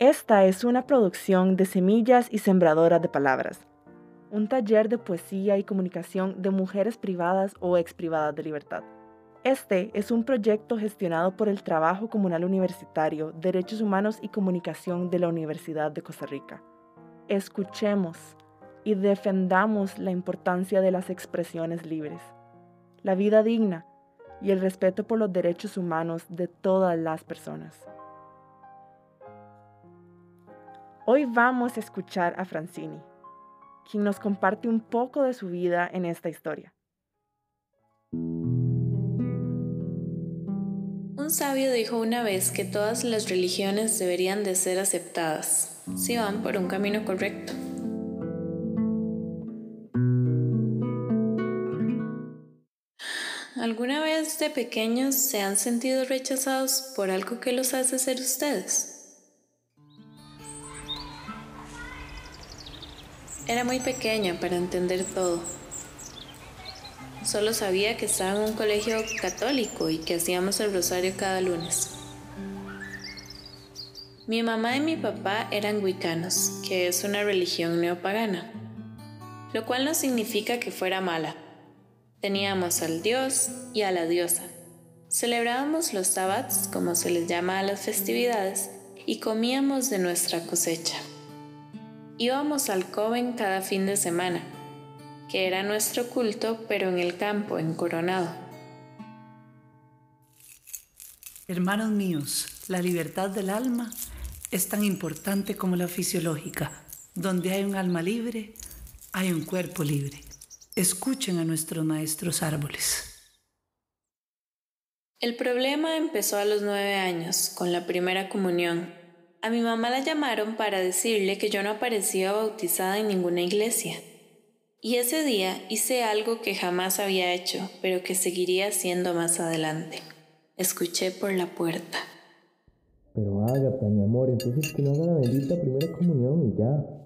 Esta es una producción de Semillas y Sembradoras de Palabras, un taller de poesía y comunicación de mujeres privadas o ex privadas de libertad. Este es un proyecto gestionado por el Trabajo Comunal Universitario, Derechos Humanos y Comunicación de la Universidad de Costa Rica. Escuchemos y defendamos la importancia de las expresiones libres, la vida digna y el respeto por los derechos humanos de todas las personas. Hoy vamos a escuchar a Francini, quien nos comparte un poco de su vida en esta historia. Un sabio dijo una vez que todas las religiones deberían de ser aceptadas si van por un camino correcto. ¿Alguna vez de pequeños se han sentido rechazados por algo que los hace ser ustedes? Era muy pequeña para entender todo. Solo sabía que estaba en un colegio católico y que hacíamos el rosario cada lunes. Mi mamá y mi papá eran wicanos, que es una religión neopagana, lo cual no significa que fuera mala. Teníamos al dios y a la diosa. Celebrábamos los sabbats, como se les llama a las festividades, y comíamos de nuestra cosecha. Íbamos al Coven cada fin de semana, que era nuestro culto, pero en el campo, en Coronado. Hermanos míos, la libertad del alma es tan importante como la fisiológica. Donde hay un alma libre, hay un cuerpo libre. Escuchen a nuestros maestros árboles. El problema empezó a los nueve años, con la primera comunión, a mi mamá la llamaron para decirle que yo no aparecía bautizada en ninguna iglesia. Y ese día hice algo que jamás había hecho, pero que seguiría haciendo más adelante. Escuché por la puerta. Pero Ágata, mi amor, entonces que no haga la bendita primera comunión y ya.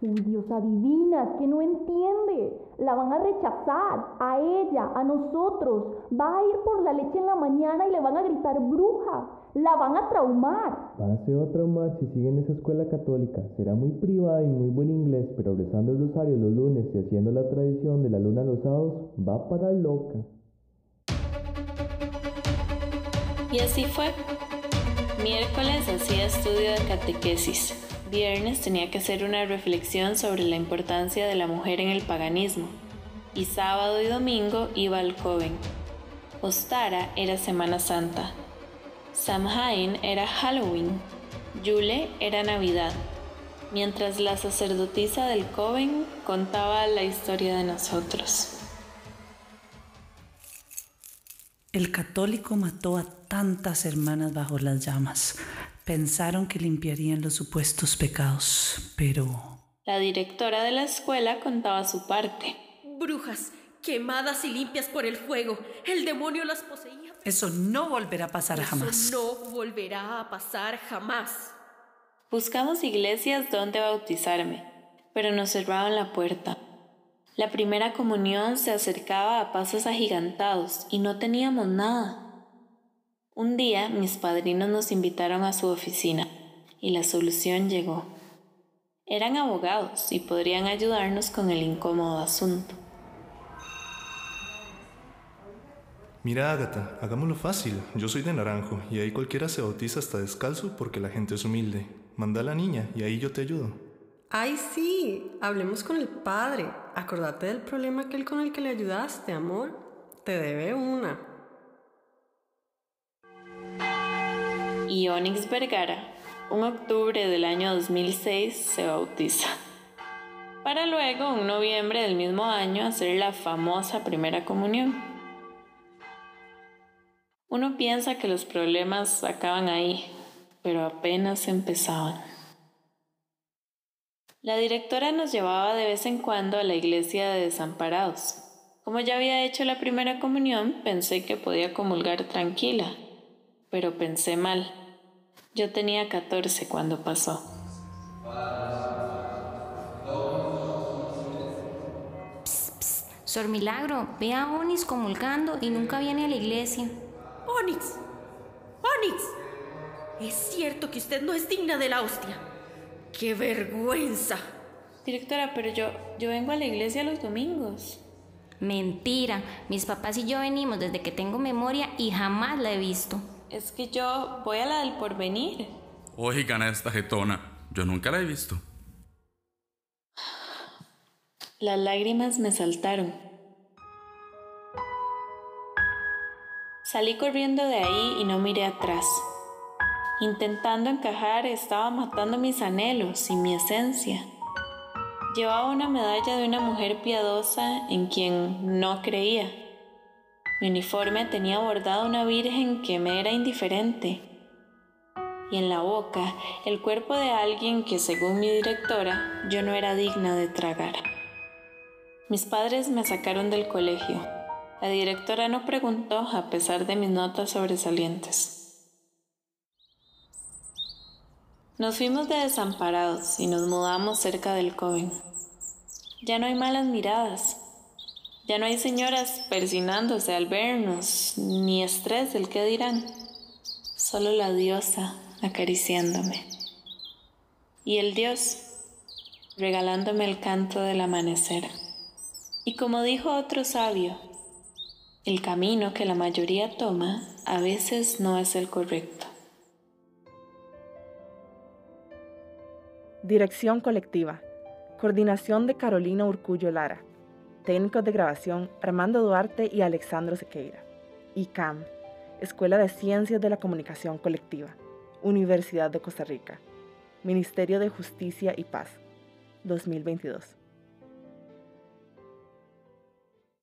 Dios adivina, que no entiende. La van a rechazar, a ella, a nosotros. Va a ir por la leche en la mañana y le van a gritar bruja. La van a traumar. Va se va a traumar si sigue en esa escuela católica. Será muy privada y muy buen inglés, pero rezando el rosario los lunes y haciendo la tradición de la luna los sábados, va a parar loca. Y así fue. Miércoles hacía estudio de catequesis. Viernes tenía que hacer una reflexión sobre la importancia de la mujer en el paganismo. Y sábado y domingo iba al Coven. Ostara era Semana Santa. Samhain era Halloween. Yule era Navidad. Mientras la sacerdotisa del Coven contaba la historia de nosotros. El católico mató a tantas hermanas bajo las llamas. Pensaron que limpiarían los supuestos pecados, pero... La directora de la escuela contaba su parte. Brujas, quemadas y limpias por el fuego. El demonio las poseía. Eso no volverá a pasar Eso jamás. No volverá a pasar jamás. Buscamos iglesias donde bautizarme, pero nos cerraban la puerta. La primera comunión se acercaba a pasos agigantados y no teníamos nada. Un día mis padrinos nos invitaron a su oficina y la solución llegó. Eran abogados y podrían ayudarnos con el incómodo asunto. Mira, Ágata, hagámoslo fácil. Yo soy de Naranjo y ahí cualquiera se bautiza hasta descalzo porque la gente es humilde. Manda a la niña y ahí yo te ayudo. Ay, sí, hablemos con el padre. Acordate del problema aquel con el que le ayudaste, amor. Te debe una. Y Onyx Vergara, un octubre del año 2006, se bautiza. Para luego, en noviembre del mismo año, hacer la famosa primera comunión. Uno piensa que los problemas acaban ahí, pero apenas empezaban. La directora nos llevaba de vez en cuando a la iglesia de desamparados. Como ya había hecho la primera comunión, pensé que podía comulgar tranquila pero pensé mal. Yo tenía 14 cuando pasó. Psst, psst. Sor Milagro, ve a Onis comulgando y nunca viene a la iglesia. ¡Onix! ¡Onix! Es cierto que usted no es digna de la hostia. ¡Qué vergüenza! Directora, pero yo, yo vengo a la iglesia los domingos. Mentira, mis papás y yo venimos desde que tengo memoria y jamás la he visto. Es que yo voy a la del porvenir. Oigan a esta jetona, yo nunca la he visto. Las lágrimas me saltaron. Salí corriendo de ahí y no miré atrás. Intentando encajar estaba matando mis anhelos y mi esencia. Llevaba una medalla de una mujer piadosa en quien no creía. Mi uniforme tenía bordado una virgen que me era indiferente. Y en la boca el cuerpo de alguien que según mi directora yo no era digna de tragar. Mis padres me sacaron del colegio. La directora no preguntó a pesar de mis notas sobresalientes. Nos fuimos de desamparados y nos mudamos cerca del Coven. Ya no hay malas miradas. Ya no hay señoras persinándose al vernos, ni estrés del qué dirán. Solo la diosa acariciándome. Y el dios regalándome el canto del amanecer. Y como dijo otro sabio, el camino que la mayoría toma a veces no es el correcto. Dirección colectiva. Coordinación de Carolina Urcullo Lara. Técnicos de grabación Armando Duarte y Alexandro Sequeira. ICAM. Escuela de Ciencias de la Comunicación Colectiva. Universidad de Costa Rica. Ministerio de Justicia y Paz. 2022.